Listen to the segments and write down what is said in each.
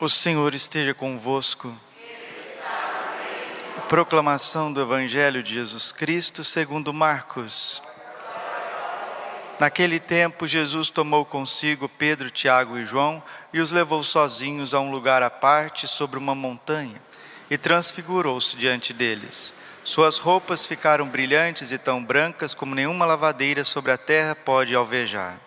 O Senhor esteja convosco. Proclamação do Evangelho de Jesus Cristo segundo Marcos. Naquele tempo, Jesus tomou consigo Pedro, Tiago e João e os levou sozinhos a um lugar à parte sobre uma montanha e transfigurou-se diante deles. Suas roupas ficaram brilhantes e tão brancas como nenhuma lavadeira sobre a terra pode alvejar.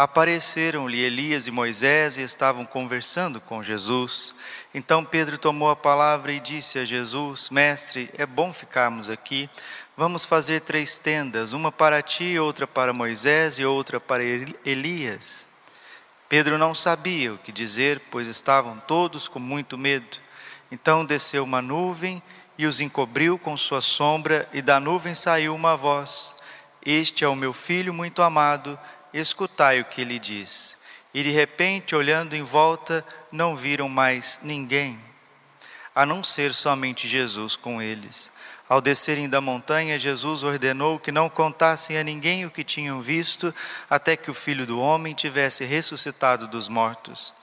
Apareceram-lhe Elias e Moisés e estavam conversando com Jesus. Então Pedro tomou a palavra e disse a Jesus: Mestre, é bom ficarmos aqui. Vamos fazer três tendas, uma para ti, outra para Moisés e outra para Elias. Pedro não sabia o que dizer, pois estavam todos com muito medo. Então desceu uma nuvem e os encobriu com sua sombra, e da nuvem saiu uma voz: Este é o meu filho muito amado, escutai o que ele diz. E de repente, olhando em volta, não viram mais ninguém, a não ser somente Jesus com eles. Ao descerem da montanha, Jesus ordenou que não contassem a ninguém o que tinham visto, até que o filho do homem tivesse ressuscitado dos mortos.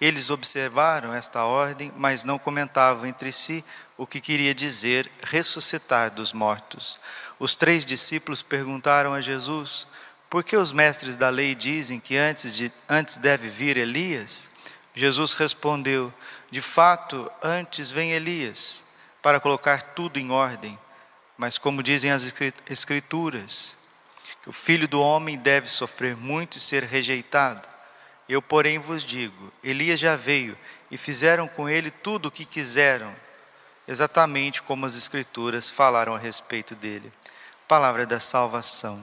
Eles observaram esta ordem, mas não comentavam entre si o que queria dizer ressuscitar dos mortos. Os três discípulos perguntaram a Jesus: por que os mestres da lei dizem que antes, de, antes deve vir Elias? Jesus respondeu: De fato, antes vem Elias para colocar tudo em ordem. Mas, como dizem as Escrituras, que o filho do homem deve sofrer muito e ser rejeitado. Eu, porém, vos digo: Elias já veio e fizeram com ele tudo o que quiseram, exatamente como as Escrituras falaram a respeito dele. Palavra da salvação.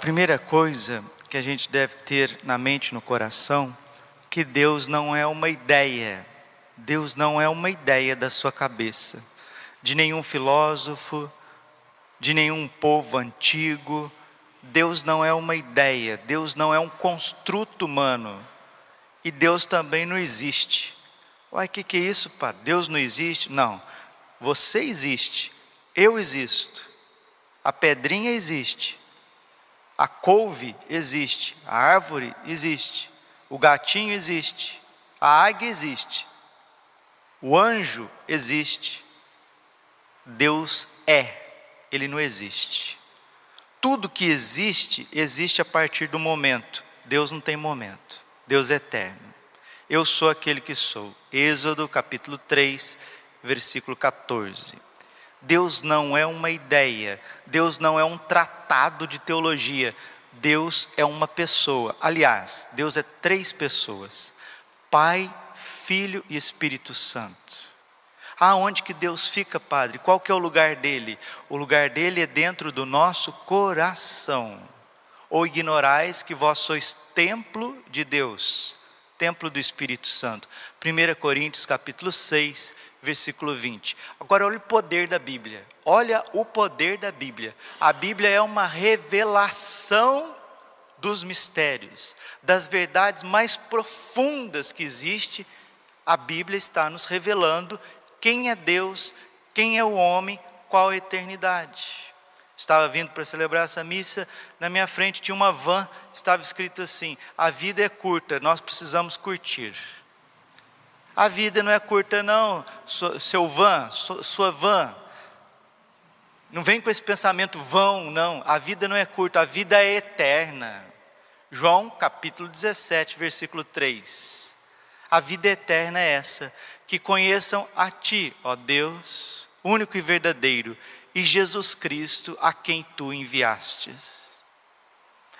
Primeira coisa que a gente deve ter na mente, no coração, que Deus não é uma ideia. Deus não é uma ideia da sua cabeça, de nenhum filósofo, de nenhum povo antigo. Deus não é uma ideia, Deus não é um construto humano. E Deus também não existe. Uai, o que, que é isso, pá? Deus não existe? Não. Você existe, eu existo, a pedrinha existe, a couve existe, a árvore existe, o gatinho existe, a águia existe, o anjo existe. Deus é, ele não existe. Tudo que existe, existe a partir do momento. Deus não tem momento. Deus é eterno. Eu sou aquele que sou. Êxodo capítulo 3, versículo 14. Deus não é uma ideia, Deus não é um tratado de teologia, Deus é uma pessoa. Aliás, Deus é três pessoas: Pai, Filho e Espírito Santo. Aonde que Deus fica, Padre? Qual que é o lugar dele? O lugar dele é dentro do nosso coração. Ou ignorais que vós sois templo de Deus, templo do Espírito Santo. 1 Coríntios capítulo 6, versículo 20. Agora olha o poder da Bíblia. Olha o poder da Bíblia. A Bíblia é uma revelação dos mistérios, das verdades mais profundas que existe. A Bíblia está nos revelando quem é Deus, quem é o homem, qual a eternidade. Estava vindo para celebrar essa missa, na minha frente tinha uma van, estava escrito assim: A vida é curta, nós precisamos curtir. A vida não é curta, não, seu van, sua van. Não vem com esse pensamento vão, não. A vida não é curta, a vida é eterna. João capítulo 17, versículo 3. A vida eterna é essa: que conheçam a Ti, ó Deus, único e verdadeiro, e Jesus Cristo, a quem Tu enviastes.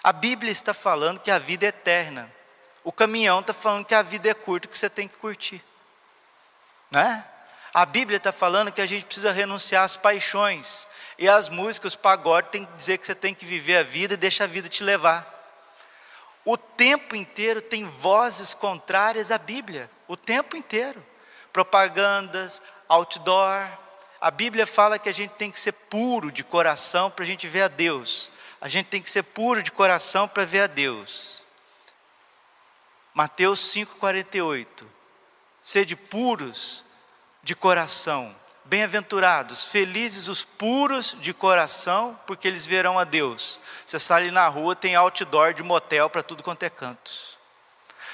A Bíblia está falando que a vida é eterna. O caminhão está falando que a vida é curta, que você tem que curtir. Né? A Bíblia está falando que a gente precisa renunciar às paixões. E as músicas, o pagode, tem que dizer que você tem que viver a vida e deixa a vida te levar. O tempo inteiro tem vozes contrárias à Bíblia, o tempo inteiro. Propagandas, outdoor. A Bíblia fala que a gente tem que ser puro de coração para a gente ver a Deus. A gente tem que ser puro de coração para ver a Deus. Mateus 5,48. Sede puros de coração, Bem-aventurados, felizes os puros de coração, porque eles verão a Deus. Você sai na rua, tem outdoor de motel para tudo quanto é canto.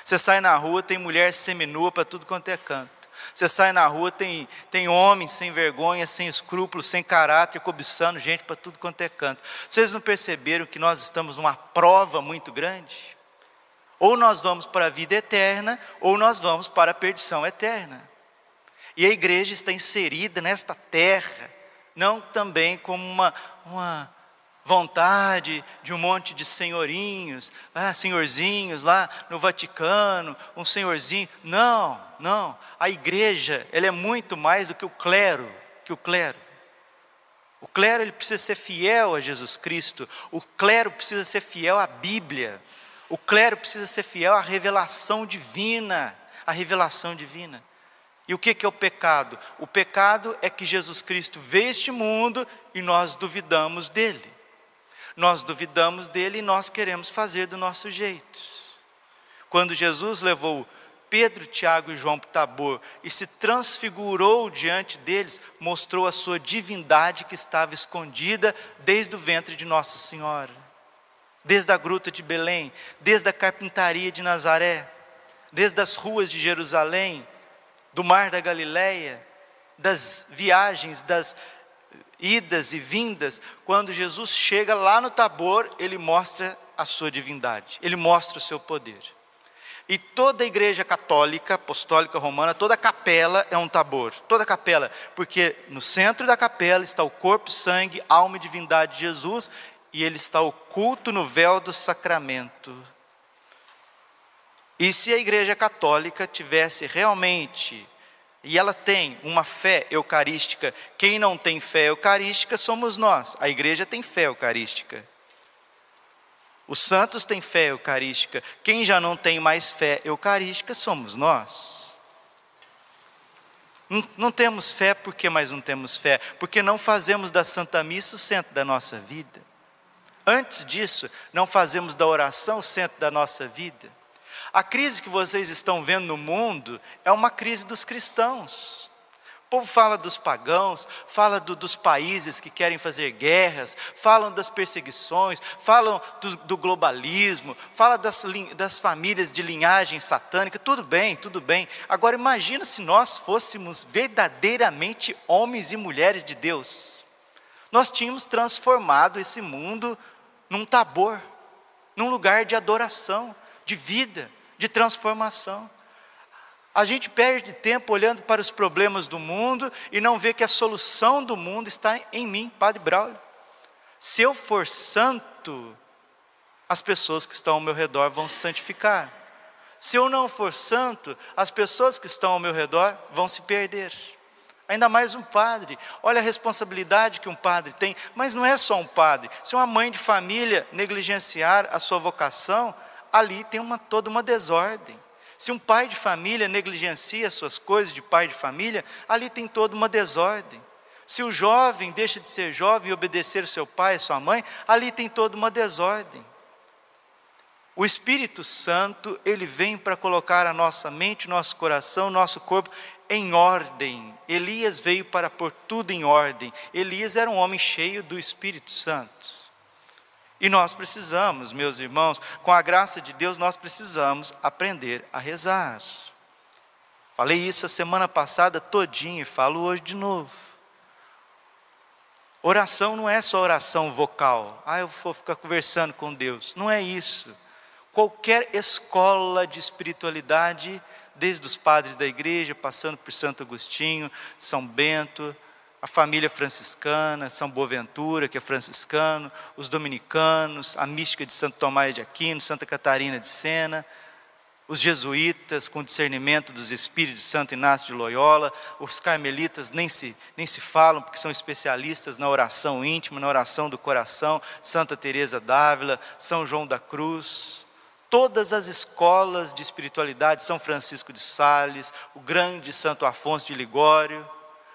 Você sai na rua, tem mulher seminua para tudo quanto é canto. Você sai na rua, tem, tem homens sem vergonha, sem escrúpulos, sem caráter, cobiçando gente para tudo quanto é canto. Vocês não perceberam que nós estamos numa prova muito grande? Ou nós vamos para a vida eterna, ou nós vamos para a perdição eterna. E a igreja está inserida nesta terra, não também como uma, uma vontade de um monte de senhorinhos, ah, senhorzinhos lá no Vaticano, um senhorzinho. Não, não. A igreja, ela é muito mais do que o clero, que o clero. O clero ele precisa ser fiel a Jesus Cristo. O clero precisa ser fiel à Bíblia. O clero precisa ser fiel à revelação divina, à revelação divina. E o que é o pecado? O pecado é que Jesus Cristo veio este mundo e nós duvidamos dele. Nós duvidamos dele e nós queremos fazer do nosso jeito. Quando Jesus levou Pedro, Tiago e João para Tabor e se transfigurou diante deles, mostrou a sua divindade que estava escondida desde o ventre de Nossa Senhora, desde a gruta de Belém, desde a carpintaria de Nazaré, desde as ruas de Jerusalém, do mar da Galileia, das viagens, das idas e vindas, quando Jesus chega lá no Tabor, ele mostra a sua divindade, ele mostra o seu poder. E toda a igreja católica, apostólica romana, toda capela é um tabor, toda capela, porque no centro da capela está o corpo, sangue, alma e divindade de Jesus, e ele está oculto no véu do sacramento. E se a Igreja Católica tivesse realmente, e ela tem uma fé eucarística, quem não tem fé eucarística somos nós, a Igreja tem fé eucarística. Os santos têm fé eucarística, quem já não tem mais fé eucarística somos nós. Não, temos fé porque mais não temos fé? Porque não fazemos da Santa Missa o centro da nossa vida. Antes disso, não fazemos da oração o centro da nossa vida. A crise que vocês estão vendo no mundo é uma crise dos cristãos. O povo fala dos pagãos, fala do, dos países que querem fazer guerras, falam das perseguições, falam do, do globalismo, fala das, das famílias de linhagem satânica, tudo bem, tudo bem. Agora imagina se nós fôssemos verdadeiramente homens e mulheres de Deus. Nós tínhamos transformado esse mundo num tabor, num lugar de adoração, de vida, de transformação. A gente perde tempo olhando para os problemas do mundo e não vê que a solução do mundo está em mim, Padre Braulio. Se eu for santo, as pessoas que estão ao meu redor vão se santificar. Se eu não for santo, as pessoas que estão ao meu redor vão se perder. Ainda mais um padre. Olha a responsabilidade que um padre tem, mas não é só um padre. Se uma mãe de família negligenciar a sua vocação, ali tem uma, toda uma desordem. Se um pai de família negligencia suas coisas de pai de família, ali tem toda uma desordem. Se o jovem deixa de ser jovem e obedecer o seu pai e sua mãe, ali tem toda uma desordem. O Espírito Santo, ele vem para colocar a nossa mente, nosso coração, nosso corpo em ordem. Elias veio para pôr tudo em ordem. Elias era um homem cheio do Espírito Santo. E nós precisamos, meus irmãos, com a graça de Deus, nós precisamos aprender a rezar. Falei isso a semana passada todinha e falo hoje de novo. Oração não é só oração vocal. Ah, eu vou ficar conversando com Deus. Não é isso. Qualquer escola de espiritualidade, desde os padres da igreja, passando por Santo Agostinho, São Bento, a família franciscana, São Boaventura, que é franciscano, os dominicanos, a mística de Santo Tomás de Aquino, Santa Catarina de Sena, os jesuítas com discernimento dos espíritos, Santo Inácio de Loyola, os carmelitas nem se, nem se falam, porque são especialistas na oração íntima, na oração do coração, Santa Teresa d'Ávila, São João da Cruz, Todas as escolas de espiritualidade, São Francisco de Sales, o grande Santo Afonso de Ligório,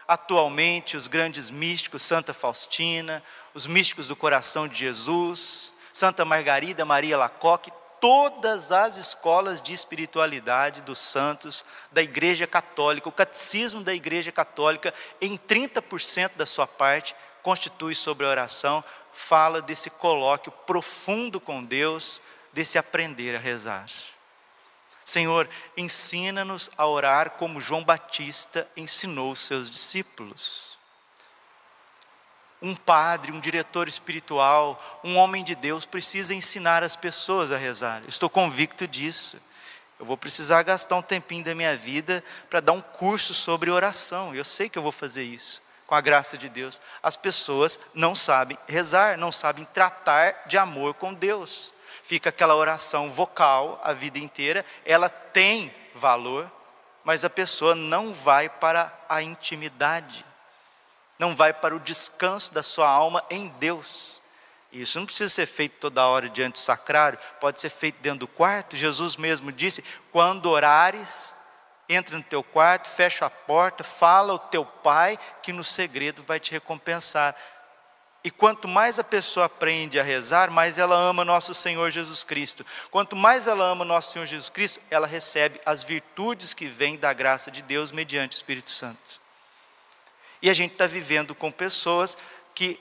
atualmente os grandes místicos, Santa Faustina, os místicos do coração de Jesus, Santa Margarida Maria Lacoque, todas as escolas de espiritualidade dos santos da Igreja Católica, o catecismo da Igreja Católica, em 30% da sua parte, constitui sobre a oração, fala desse colóquio profundo com Deus, desse aprender a rezar. Senhor, ensina-nos a orar como João Batista ensinou seus discípulos. Um padre, um diretor espiritual, um homem de Deus precisa ensinar as pessoas a rezar. Estou convicto disso. Eu vou precisar gastar um tempinho da minha vida para dar um curso sobre oração. Eu sei que eu vou fazer isso, com a graça de Deus. As pessoas não sabem rezar, não sabem tratar de amor com Deus fica aquela oração vocal a vida inteira, ela tem valor, mas a pessoa não vai para a intimidade, não vai para o descanso da sua alma em Deus. Isso não precisa ser feito toda hora diante do sacrário, pode ser feito dentro do quarto. Jesus mesmo disse: quando orares, entra no teu quarto, fecha a porta, fala ao teu pai, que no segredo vai te recompensar. E quanto mais a pessoa aprende a rezar, mais ela ama nosso Senhor Jesus Cristo. Quanto mais ela ama nosso Senhor Jesus Cristo, ela recebe as virtudes que vêm da graça de Deus mediante o Espírito Santo. E a gente está vivendo com pessoas que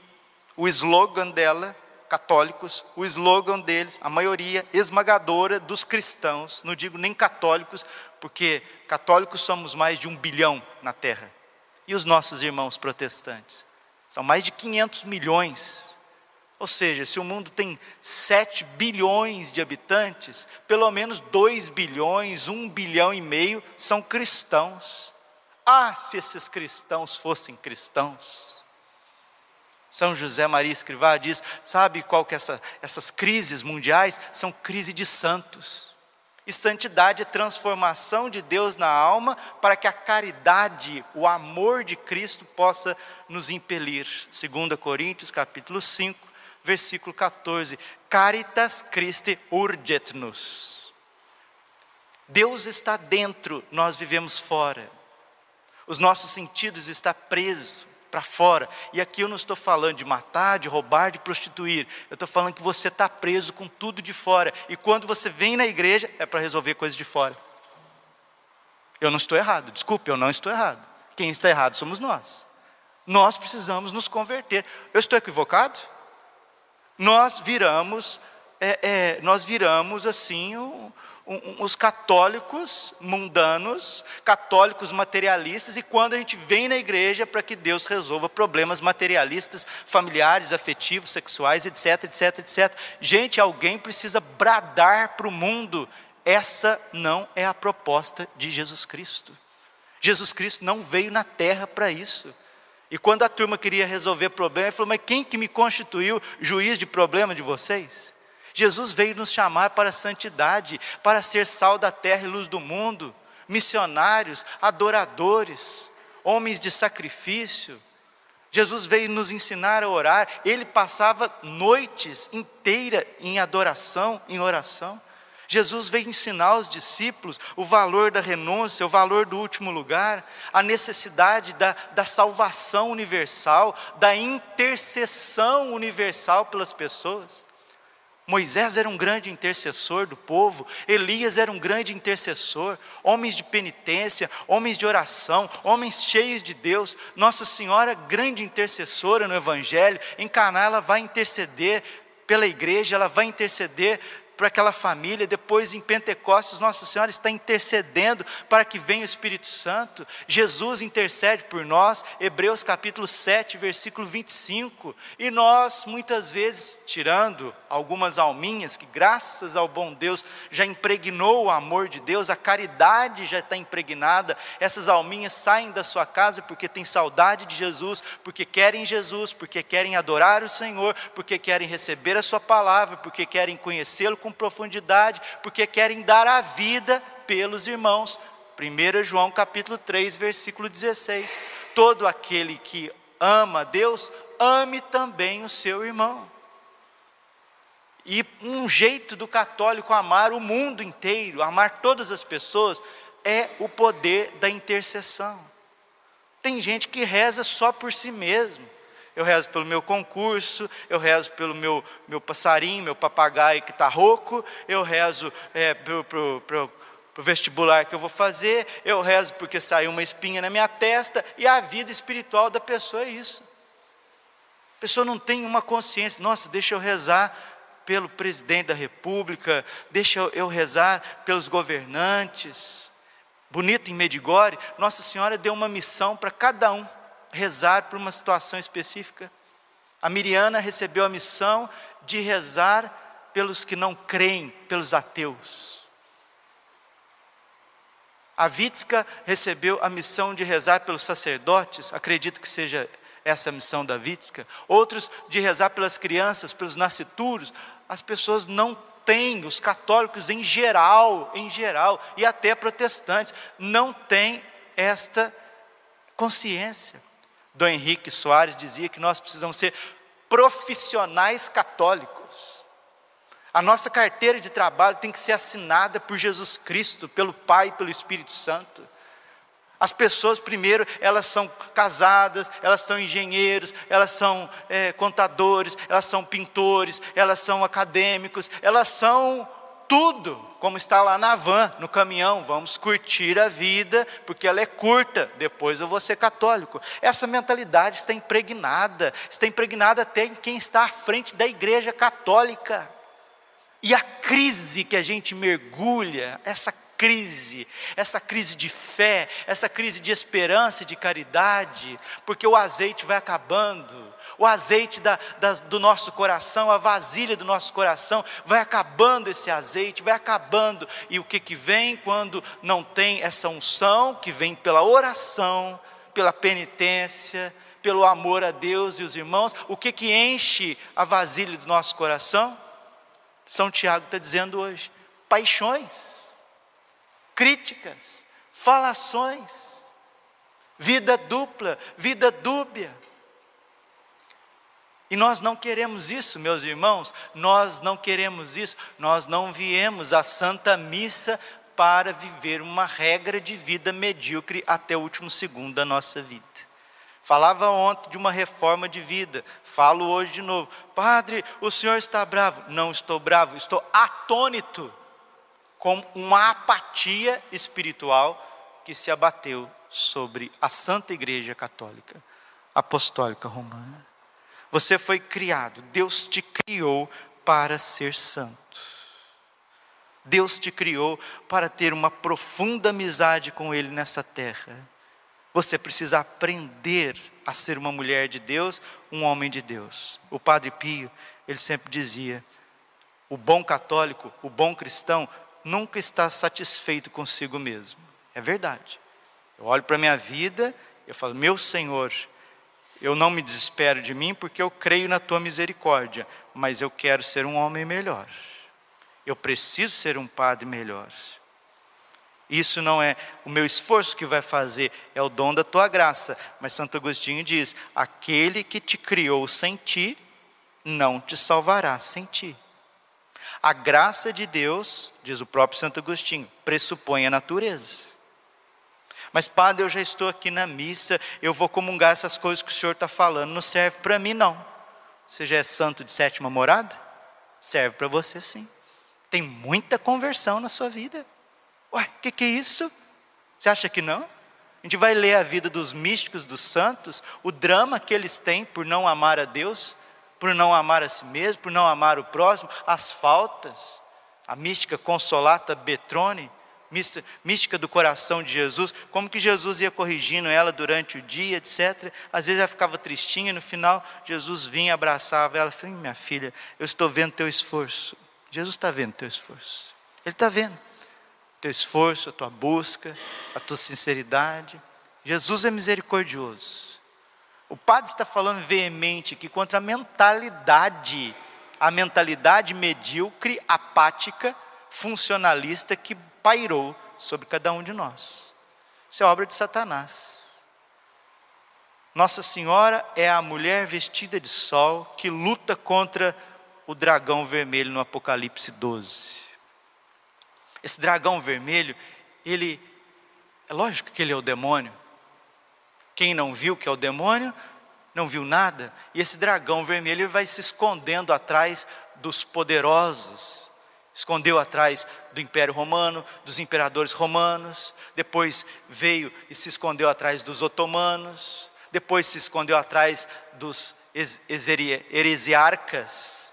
o slogan dela, católicos, o slogan deles, a maioria esmagadora dos cristãos, não digo nem católicos, porque católicos somos mais de um bilhão na terra, e os nossos irmãos protestantes são mais de 500 milhões. Ou seja, se o mundo tem 7 bilhões de habitantes, pelo menos 2 bilhões, 1 bilhão e meio são cristãos. Ah, se esses cristãos fossem cristãos. São José Maria Escrivá diz: sabe qual que é essa, essas crises mundiais? São crise de santos. E santidade é transformação de Deus na alma para que a caridade, o amor de Cristo possa nos impelir. 2 Coríntios capítulo 5, versículo 14. Caritas Christi urget nos. Deus está dentro, nós vivemos fora. Os nossos sentidos estão presos para fora. E aqui eu não estou falando de matar, de roubar, de prostituir. Eu estou falando que você está preso com tudo de fora. E quando você vem na igreja, é para resolver coisas de fora. Eu não estou errado, desculpe, eu não estou errado. Quem está errado somos nós. Nós precisamos nos converter. Eu estou equivocado? Nós viramos, é, é, nós viramos assim os católicos mundanos, católicos materialistas, e quando a gente vem na igreja para que Deus resolva problemas materialistas, familiares, afetivos, sexuais, etc, etc, etc. Gente, alguém precisa bradar para o mundo: essa não é a proposta de Jesus Cristo. Jesus Cristo não veio na terra para isso. E quando a turma queria resolver problema, ele falou: Mas quem que me constituiu juiz de problema de vocês? Jesus veio nos chamar para a santidade, para ser sal da terra e luz do mundo, missionários, adoradores, homens de sacrifício. Jesus veio nos ensinar a orar, ele passava noites inteiras em adoração, em oração. Jesus veio ensinar aos discípulos o valor da renúncia, o valor do último lugar, a necessidade da, da salvação universal, da intercessão universal pelas pessoas. Moisés era um grande intercessor do povo, Elias era um grande intercessor, homens de penitência, homens de oração, homens cheios de Deus. Nossa Senhora, grande intercessora no Evangelho, em Caná ela vai interceder pela igreja, ela vai interceder para aquela família. Depois, em Pentecostes, Nossa Senhora está intercedendo para que venha o Espírito Santo. Jesus intercede por nós, Hebreus capítulo 7, versículo 25. E nós, muitas vezes, tirando algumas alminhas, que graças ao bom Deus já impregnou o amor de Deus, a caridade já está impregnada, essas alminhas saem da sua casa porque têm saudade de Jesus, porque querem Jesus, porque querem adorar o Senhor, porque querem receber a Sua palavra, porque querem conhecê-lo com profundidade, porque querem dar a vida pelos irmãos. 1 João capítulo 3, versículo 16. Todo aquele que ama Deus, ame também o seu irmão. E um jeito do católico amar o mundo inteiro, amar todas as pessoas, é o poder da intercessão. Tem gente que reza só por si mesmo. Eu rezo pelo meu concurso, eu rezo pelo meu, meu passarinho, meu papagaio que está rouco, eu rezo é, para o vestibular que eu vou fazer, eu rezo porque saiu uma espinha na minha testa, e a vida espiritual da pessoa é isso. A pessoa não tem uma consciência, nossa, deixa eu rezar pelo presidente da república, deixa eu rezar pelos governantes. Bonito em Medigore, Nossa Senhora deu uma missão para cada um rezar por uma situação específica. A Miriana recebeu a missão de rezar pelos que não creem, pelos ateus. A Vitska recebeu a missão de rezar pelos sacerdotes, acredito que seja essa a missão da Vitska. Outros de rezar pelas crianças, pelos nascituros. As pessoas não têm, os católicos em geral, em geral, e até protestantes, não têm esta consciência. Dom Henrique Soares dizia que nós precisamos ser profissionais católicos. A nossa carteira de trabalho tem que ser assinada por Jesus Cristo, pelo Pai pelo Espírito Santo. As pessoas, primeiro, elas são casadas, elas são engenheiros, elas são é, contadores, elas são pintores, elas são acadêmicos, elas são tudo, como está lá na van, no caminhão, vamos curtir a vida, porque ela é curta, depois eu vou ser católico. Essa mentalidade está impregnada, está impregnada até em quem está à frente da igreja católica. E a crise que a gente mergulha, essa crise, essa crise de fé, essa crise de esperança e de caridade, porque o azeite vai acabando, o azeite da, da, do nosso coração, a vasilha do nosso coração, vai acabando esse azeite, vai acabando, e o que, que vem quando não tem essa unção, que vem pela oração, pela penitência, pelo amor a Deus e os irmãos, o que, que enche a vasilha do nosso coração? São Tiago está dizendo hoje: paixões críticas, falações, vida dupla, vida dúbia. E nós não queremos isso, meus irmãos, nós não queremos isso, nós não viemos à Santa Missa para viver uma regra de vida medíocre até o último segundo da nossa vida. Falava ontem de uma reforma de vida, falo hoje de novo. Padre, o senhor está bravo? Não estou bravo, estou atônito com uma apatia espiritual que se abateu sobre a Santa Igreja Católica Apostólica Romana. Você foi criado, Deus te criou para ser santo. Deus te criou para ter uma profunda amizade com Ele nessa terra. Você precisa aprender a ser uma mulher de Deus, um homem de Deus. O Padre Pio, ele sempre dizia: o bom católico, o bom cristão, nunca está satisfeito consigo mesmo. É verdade. Eu olho para a minha vida, eu falo, meu Senhor, eu não me desespero de mim porque eu creio na tua misericórdia, mas eu quero ser um homem melhor. Eu preciso ser um padre melhor. Isso não é o meu esforço que vai fazer, é o dom da tua graça. Mas Santo Agostinho diz: aquele que te criou sem ti, não te salvará sem ti. A graça de Deus, diz o próprio Santo Agostinho, pressupõe a natureza. Mas, padre, eu já estou aqui na missa, eu vou comungar essas coisas que o senhor está falando, não serve para mim, não. Você já é santo de sétima morada? Serve para você sim. Tem muita conversão na sua vida. Ué, o que, que é isso? Você acha que não? A gente vai ler a vida dos místicos, dos santos, o drama que eles têm por não amar a Deus, por não amar a si mesmo, por não amar o próximo, as faltas, a mística consolata Betrone, mística do coração de Jesus, como que Jesus ia corrigindo ela durante o dia, etc. Às vezes ela ficava tristinha, no final Jesus vinha, abraçava ela, falei, minha filha, eu estou vendo teu esforço. Jesus está vendo teu esforço. Ele está vendo teu esforço, a tua busca, a tua sinceridade. Jesus é misericordioso. O padre está falando veemente aqui contra a mentalidade, a mentalidade medíocre, apática, funcionalista que pairou sobre cada um de nós. Isso é obra de Satanás. Nossa Senhora é a mulher vestida de sol que luta contra o dragão vermelho no Apocalipse 12. Esse dragão vermelho, ele, é lógico que ele é o demônio. Quem não viu que é o demônio, não viu nada. E esse dragão vermelho vai se escondendo atrás dos poderosos, escondeu atrás do Império Romano, dos imperadores romanos, depois veio e se escondeu atrás dos otomanos, depois se escondeu atrás dos heresiarcas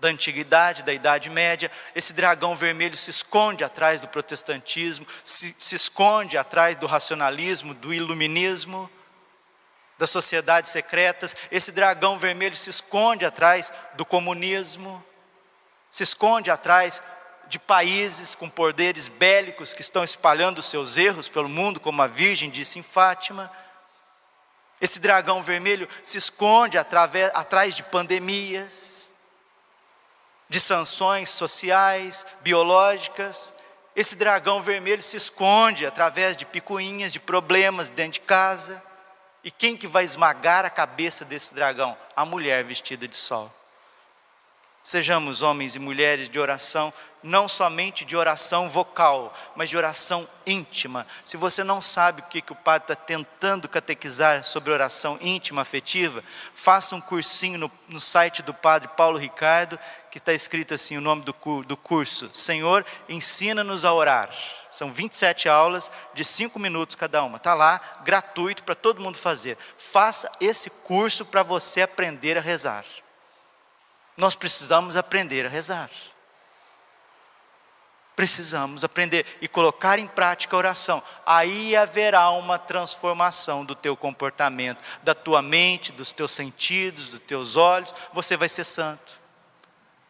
da antiguidade, da Idade Média. Esse dragão vermelho se esconde atrás do protestantismo, se, se esconde atrás do racionalismo, do iluminismo, das sociedades secretas. Esse dragão vermelho se esconde atrás do comunismo, se esconde atrás de países com poderes bélicos que estão espalhando seus erros pelo mundo, como a Virgem disse em Fátima. Esse dragão vermelho se esconde através, atrás de pandemias, de sanções sociais, biológicas. Esse dragão vermelho se esconde através de picuinhas, de problemas dentro de casa. E quem que vai esmagar a cabeça desse dragão? A mulher vestida de sol. Sejamos homens e mulheres de oração, não somente de oração vocal, mas de oração íntima. Se você não sabe o que, que o padre está tentando catequizar sobre oração íntima, afetiva, faça um cursinho no, no site do padre Paulo Ricardo, que está escrito assim: o nome do, curso: Senhor, ensina-nos a orar. São 27 aulas de 5 minutos cada uma. Está lá, gratuito para todo mundo fazer. Faça esse curso para você aprender a rezar nós precisamos aprender a rezar. Precisamos aprender e colocar em prática a oração. Aí haverá uma transformação do teu comportamento, da tua mente, dos teus sentidos, dos teus olhos. Você vai ser santo.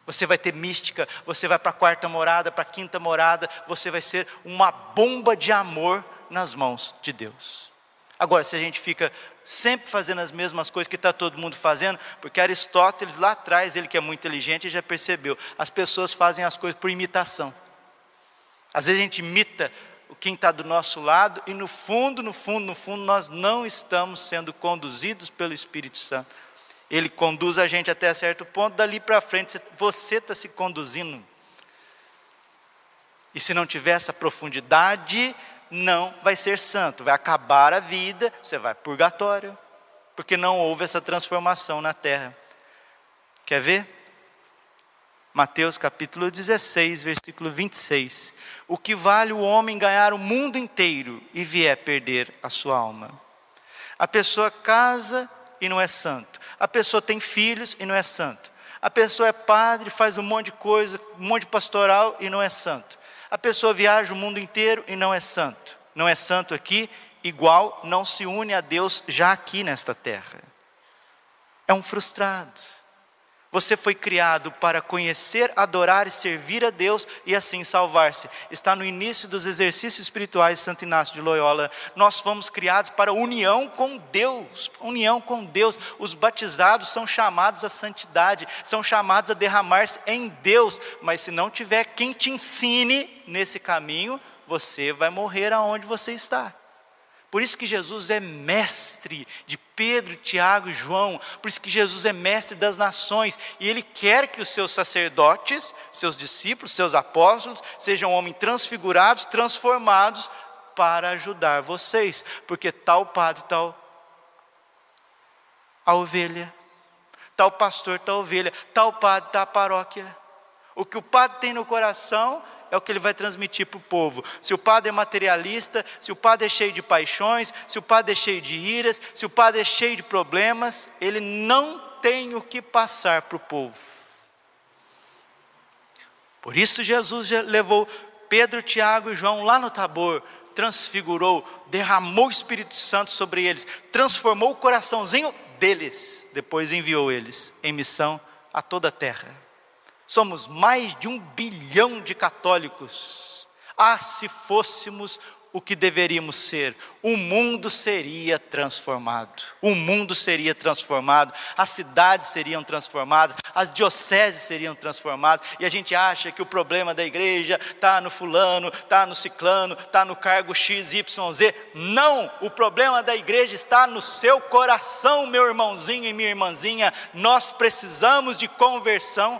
Você vai ter mística, você vai para a quarta morada, para a quinta morada, você vai ser uma bomba de amor nas mãos de Deus. Agora, se a gente fica sempre fazendo as mesmas coisas que está todo mundo fazendo, porque Aristóteles lá atrás, ele que é muito inteligente, já percebeu, as pessoas fazem as coisas por imitação. Às vezes a gente imita quem está do nosso lado e no fundo, no fundo, no fundo, nós não estamos sendo conduzidos pelo Espírito Santo. Ele conduz a gente até certo ponto, dali para frente você está se conduzindo. E se não tiver essa profundidade, não vai ser santo, vai acabar a vida, você vai purgatório, porque não houve essa transformação na terra. Quer ver? Mateus capítulo 16, versículo 26. O que vale o homem ganhar o mundo inteiro e vier perder a sua alma? A pessoa casa e não é santo. A pessoa tem filhos e não é santo. A pessoa é padre, faz um monte de coisa, um monte de pastoral e não é santo. A pessoa viaja o mundo inteiro e não é santo. Não é santo aqui, igual não se une a Deus já aqui nesta terra. É um frustrado. Você foi criado para conhecer, adorar e servir a Deus e assim salvar-se. Está no início dos exercícios espirituais de Santo Inácio de Loyola. Nós fomos criados para união com Deus. União com Deus. Os batizados são chamados à santidade, são chamados a derramar-se em Deus. Mas se não tiver quem te ensine nesse caminho, você vai morrer aonde você está. Por isso que Jesus é mestre de Pedro, Tiago e João. Por isso que Jesus é mestre das nações. E Ele quer que os seus sacerdotes, seus discípulos, seus apóstolos, sejam homens transfigurados, transformados para ajudar vocês. Porque tal padre, tal a ovelha, tal pastor, tal ovelha, tal padre, tal paróquia. O que o padre tem no coração é o que ele vai transmitir para o povo. Se o padre é materialista, se o padre é cheio de paixões, se o padre é cheio de iras, se o padre é cheio de problemas, ele não tem o que passar para o povo. Por isso Jesus levou Pedro, Tiago e João lá no Tabor, transfigurou, derramou o Espírito Santo sobre eles, transformou o coraçãozinho deles, depois enviou eles em missão a toda a terra. Somos mais de um bilhão de católicos. Ah, se fôssemos o que deveríamos ser, o mundo seria transformado. O mundo seria transformado, as cidades seriam transformadas, as dioceses seriam transformadas, e a gente acha que o problema da igreja está no fulano, está no ciclano, está no cargo X, Y, Z. Não, o problema da igreja está no seu coração, meu irmãozinho e minha irmãzinha. Nós precisamos de conversão